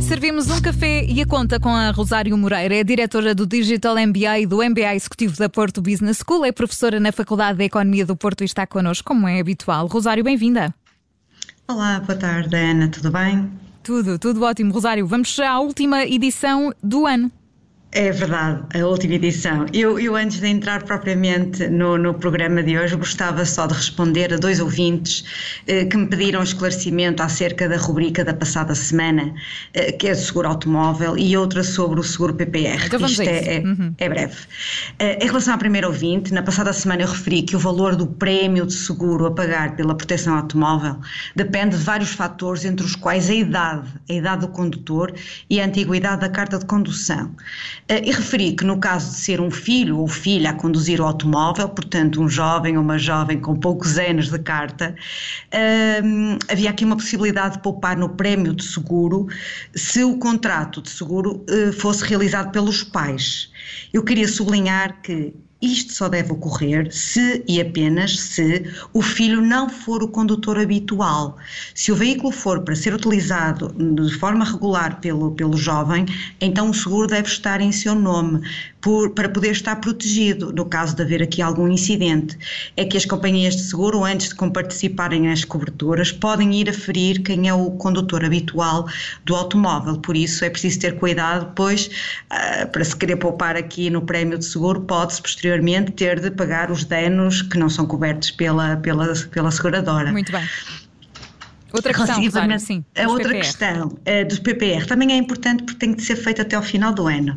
Servimos um café e a conta com a Rosário Moreira, é diretora do Digital MBA e do MBA Executivo da Porto Business School, é professora na Faculdade de Economia do Porto e está connosco, como é habitual. Rosário, bem-vinda. Olá, boa tarde, Ana, tudo bem? Tudo, tudo ótimo. Rosário, vamos à última edição do ano. É verdade, a última edição. Eu, eu antes de entrar propriamente no, no, programa de hoje, gostava só de responder a dois ouvintes eh, que me pediram esclarecimento acerca da rubrica da passada semana, eh, que é seguro automóvel, e outra sobre o seguro PPR. Então vamos Isto é, é, uhum. é, breve. Eh, em relação à primeira ouvinte, na passada semana eu referi que o valor do prémio de seguro a pagar pela proteção automóvel depende de vários fatores, entre os quais a idade, a idade do condutor e a antiguidade da carta de condução. Eh, e referi que no caso de ser um filho ou filha a conduzir o automóvel, portanto um jovem ou uma jovem com poucos anos de carta, ehm, havia aqui uma possibilidade de poupar no prémio de seguro se o contrato de seguro uh, fosse realizado pelos pais. Eu queria sublinhar que isto só deve ocorrer se e apenas se o filho não for o condutor habitual. Se o veículo for para ser utilizado de forma regular pelo, pelo jovem, então o seguro deve estar em seu nome por, para poder estar protegido no caso de haver aqui algum incidente. É que as companhias de seguro, antes de participarem nas coberturas, podem ir aferir quem é o condutor habitual do automóvel. Por isso é preciso ter cuidado, pois uh, para se querer poupar aqui no prémio de seguro, pode-se posteriormente posteriormente ter de pagar os danos que não são cobertos pela, pela, pela seguradora. Muito bem. Outra questão, Rosário, sim, a outra PPR. questão uh, dos PPR também é importante porque tem de ser feita até ao final do ano.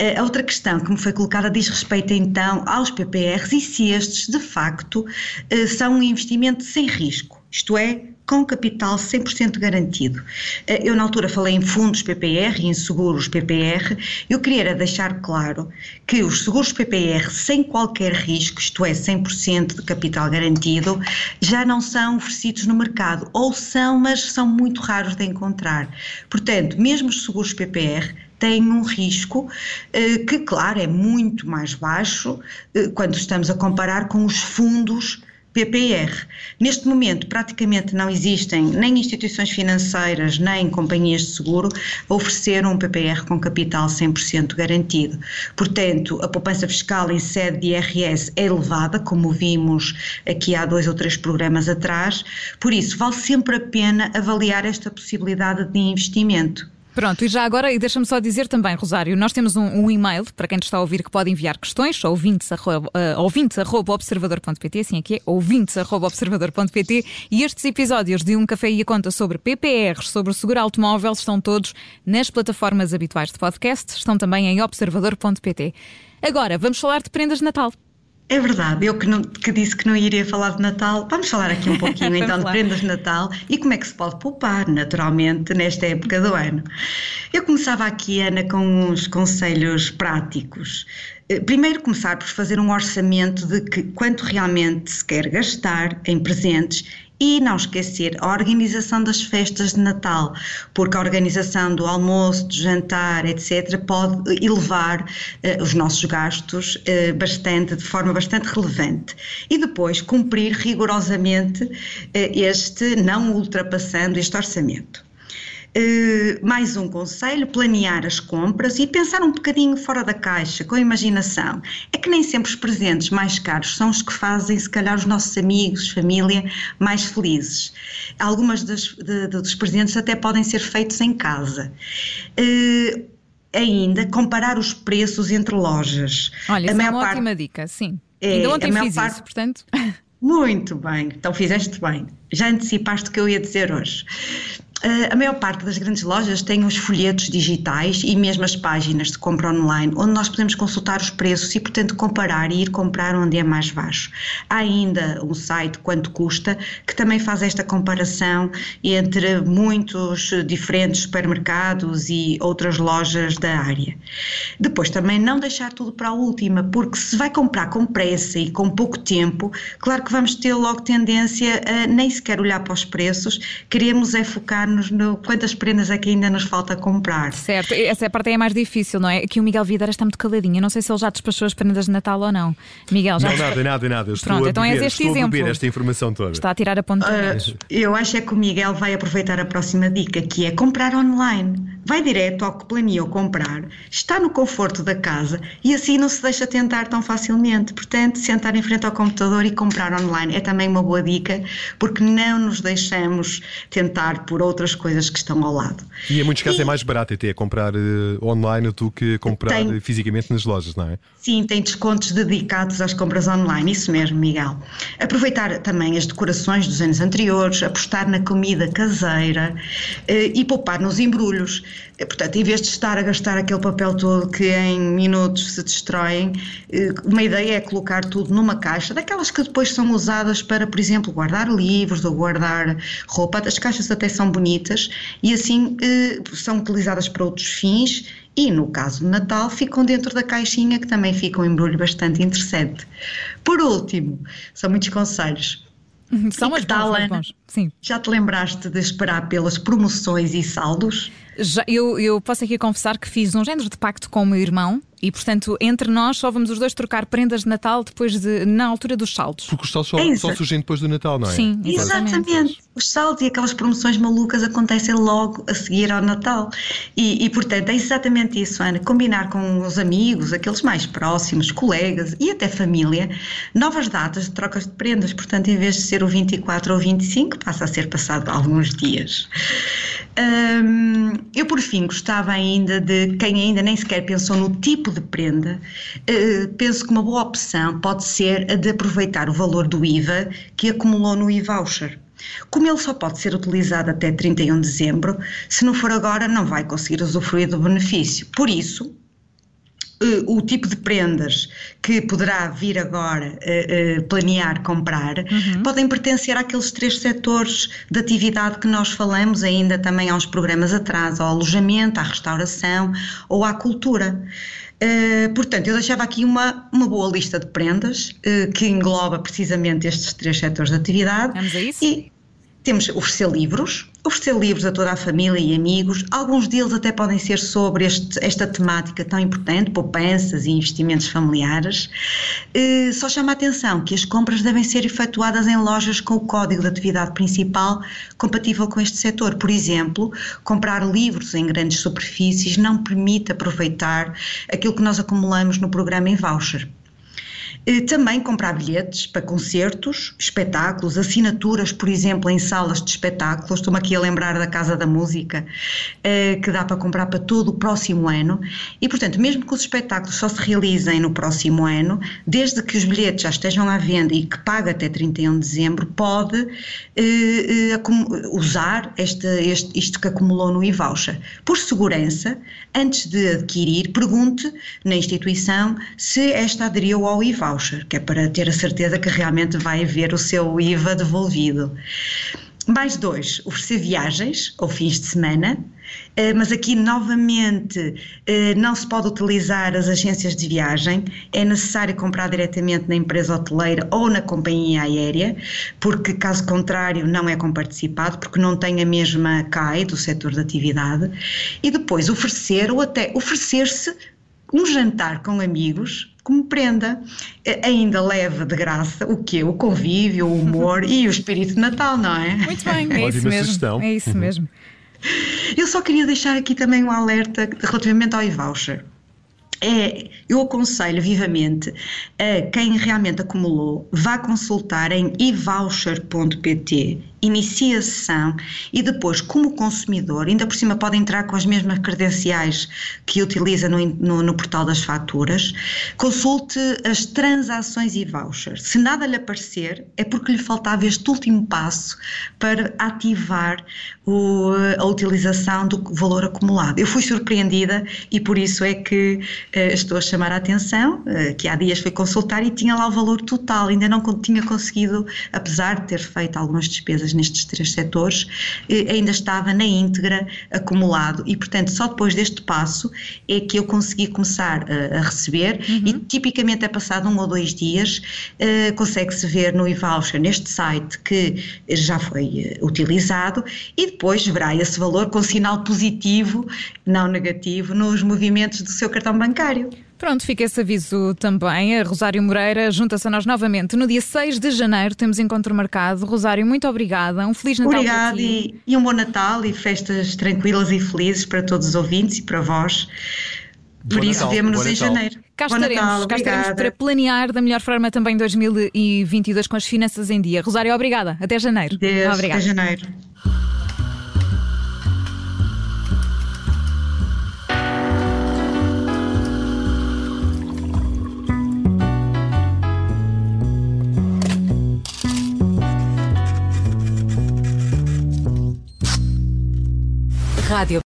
Uh, a outra questão que me foi colocada diz respeito então aos PPRs e se estes de facto uh, são um investimento sem risco, isto é, com capital 100% garantido. Eh, eu, na altura, falei em fundos PPR e em seguros PPR. Eu queria deixar claro que os seguros PPR, sem qualquer risco, isto é, 100% de capital garantido, já não são oferecidos no mercado. Ou são, mas são muito raros de encontrar. Portanto, mesmo os seguros PPR têm um risco eh, que, claro, é muito mais baixo eh, quando estamos a comparar com os fundos PPR. Neste momento, praticamente não existem nem instituições financeiras nem companhias de seguro a oferecer um PPR com capital 100% garantido. Portanto, a poupança fiscal em sede de IRS é elevada, como vimos aqui há dois ou três programas atrás, por isso vale sempre a pena avaliar esta possibilidade de investimento. Pronto, e já agora, e deixa-me só dizer também, Rosário, nós temos um, um, e-mail para quem está a ouvir que pode enviar questões, ouvintes, arroba, uh, assim aqui é, ouvintes arroba observador.pt, e estes episódios de Um Café e a Conta sobre PPRs, sobre seguro automóvel, estão todos nas plataformas habituais de podcast, estão também em observador.pt. Agora, vamos falar de prendas de Natal. É verdade, eu que, não, que, disse que não iria falar de Natal, vamos falar aqui um pouquinho então de prendas de Natal e como é que se pode poupar, naturalmente, nesta época do ano. Eu começava aqui, Ana, com uns conselhos práticos. Eh, primeiro, começar por fazer um orçamento de que quanto realmente se quer gastar em presentes e não esquecer a organização das festas de Natal, porque a organização do almoço, do jantar, etc., pode elevar eh, os nossos gastos eh, bastante, de forma bastante relevante. E depois cumprir rigorosamente eh, este, não ultrapassando este orçamento. Uh, mais um conselho: planear as compras e pensar um bocadinho fora da caixa, com imaginação. É que nem sempre os presentes mais caros são os que fazem, se calhar, os nossos amigos, família, mais felizes. Algumas das, de, dos presentes até podem ser feitos em casa. Uh, ainda comparar os preços entre lojas. Olha, isso é uma parte, ótima dica, sim. É, Ainda ontem fiz parte, isso, portanto. Muito bem, então fizeste bem. Já antecipaste o que eu ia dizer hoje. Uh, a maior parte das grandes lojas tem os folhetos digitais e mesmo as páginas de compra online, onde nós podemos consultar os preços e, portanto, comparar e ir comprar onde é mais baixo. Há ainda um site, Quanto Custa, que também faz esta comparação entre muitos diferentes supermercados e outras lojas da área. Depois, também não deixar tudo para a última, porque se vai comprar com pressa e com pouco tempo, claro que vamos ter logo tendência a nem, sequer olhar para os preços, queremos é focar-nos no quantas prendas é que ainda nos falta comprar. Certo, essa parte é mais difícil, não é? Aqui o Miguel Videira está muito caladinho. Eu não sei se ele já despachou as prendas de Natal ou não. Miguel, já. Não, nada, nada, nada. Eu estou Pronto, a então beber, és este estou exemplo. esta informação toda. Está a tirar a ponta. Uh, eu acho é que o Miguel vai aproveitar a próxima dica, que é comprar online. Vai direto ao que planeou comprar, está no conforto da casa e assim não se deixa tentar tão facilmente. Portanto, sentar em frente ao computador e comprar online é também uma boa dica, porque não nos deixamos tentar por outras coisas que estão ao lado. E em muitos casos é mais barato até comprar eh, online do que comprar Tem- fisicamente nas lojas, não é? Sim, tem descontos dedicados às compras online, isso mesmo, Miguel. Aproveitar também as decorações dos anos anteriores, apostar na comida caseira eh, e poupar nos embrulhos. Eh, Portanto, em vez de estar a gastar aquele papel todo que em minutos se destroem, uma ideia é colocar tudo numa caixa, daquelas que depois são usadas para, por exemplo, guardar livros ou guardar roupa. As caixas até são bonitas e assim eh, são utilizadas para outros fins e no caso do Natal ficam dentro da caixinha que também fica um embrulho bastante interessante. Por último, são muitos conselhos. São e que as tal, Ana? Sim. Já te lembraste de esperar pelas promoções e saldos? Já, eu, eu posso aqui confessar que fiz um género de pacto com o meu irmão e, portanto, entre nós só vamos os dois trocar prendas de Natal depois de, na altura dos saldos. Porque os saldos só, É só surgem depois do Natal, não é? Sim, exatamente. Os saldos e aquelas promoções malucas acontecem logo a seguir ao Natal. E, e, portanto, é exatamente isso, Ana. Combinar com os amigos, aqueles mais próximos, colegas e até família, novas datas de trocas de prendas. Portanto, em vez de ser o 24 ou 25, passa a ser passado alguns dias. Eu, por fim, gostava ainda de quem ainda nem sequer pensou no tipo de prenda, eh, penso que uma boa opção pode ser a de aproveitar o valor do IVA que acumulou no e-voucher. Como ele só pode ser utilizado até 31 de dezembro, se não for agora, não vai conseguir usufruir do benefício. Por isso, o tipo de prendas que poderá vir agora eh, eh, planear comprar podem pertencer àqueles três setores de atividade que nós falamos ainda também uns programas atrás, ao alojamento, à restauração ou à cultura. Eh, portanto, eu deixava aqui uma, uma boa lista de prendas eh, que engloba precisamente estes três setores de atividade. Vamos a isso? E temos oferecer livros, oferecer livros a toda a família e amigos. Alguns deles até podem ser sobre este- esta temática tão importante, poupanças e investimentos familiares. Eh, só chama a atenção que as compras devem ser efetuadas em lojas com o código de atividade principal compatível com este setor. Por exemplo, comprar livros em grandes superfícies não permite aproveitar aquilo que nós acumulamos no programa em voucher. Também comprar bilhetes para concertos, espetáculos, assinaturas, por exemplo, em salas de espetáculos. Estou-me aqui a lembrar da Casa da Música, eh, que dá para comprar para todo o próximo ano. E, portanto, mesmo que os espetáculos só se realizem no próximo ano, desde que os bilhetes já estejam à venda e que paga até 31 de dezembro, pode eh, eh, usar este, este- isto que acumulou no e-voucher. Por segurança, antes de adquirir, pergunte na instituição se esta aderiu ao e-voucher, que é para ter a certeza que realmente vai haver o seu IVA devolvido. Mais dois, oferecer viagens ou fins de semana, eh, mas aqui novamente eh, não se pode utilizar as agências de viagem, é necessário comprar diretamente na empresa hoteleira ou na companhia aérea, porque caso contrário não é comparticipado, porque não tem a mesma CAI do setor de atividade, e depois oferecer ou até oferecer-se um jantar com amigos como prenda. Eh, Ainda leva de graça o quê? O convívio, o humor e o espírito de Natal, não é? Muito bem, é isso mesmo. sugestão. É isso mesmo. Eu só queria deixar aqui também um alerta relativamente ao e-voucher. É, eu aconselho vivamente a quem realmente acumulou, vá consultar em evoucher.pt, sessão e depois, como consumidor, ainda por cima pode entrar com as mesmas credenciais que utiliza no, no, no portal das faturas, consulte as transações e voucher. Se nada lhe aparecer, é porque lhe faltava este último passo para ativar o, a utilização do valor acumulado. Eu fui surpreendida e por isso é que eh, estou a chamar a atenção, eh, que há dias fui consultar e tinha lá o valor total, ainda não tinha conseguido, apesar de ter feito algumas despesas nestes três setores, eh, ainda estava na íntegra acumulado e, portanto, só depois deste passo é que eu consegui começar a, a receber uhum. e tipicamente é passado um ou dois dias, uh, consegue-se ver no e-voucher neste site que já foi uh, utilizado e depois verá esse valor com sinal positivo, não negativo, nos movimentos do seu cartão bancário. Pronto, fica esse aviso também. A Rosário Moreira junta-se a nós novamente no dia 6 de janeiro. Temos encontro marcado. Rosário, muito obrigada. Um Feliz Natal. Obrigada e, e um bom Natal e festas tranquilas e felizes para todos os ouvintes e para vós. Por isso, vemo-nos em janeiro. Cá estaremos, Natal, cá estaremos para planear da melhor forma também 2022 com as finanças em dia. Rosário, obrigada. Até janeiro. Deus, obrigada. Até janeiro. Radio.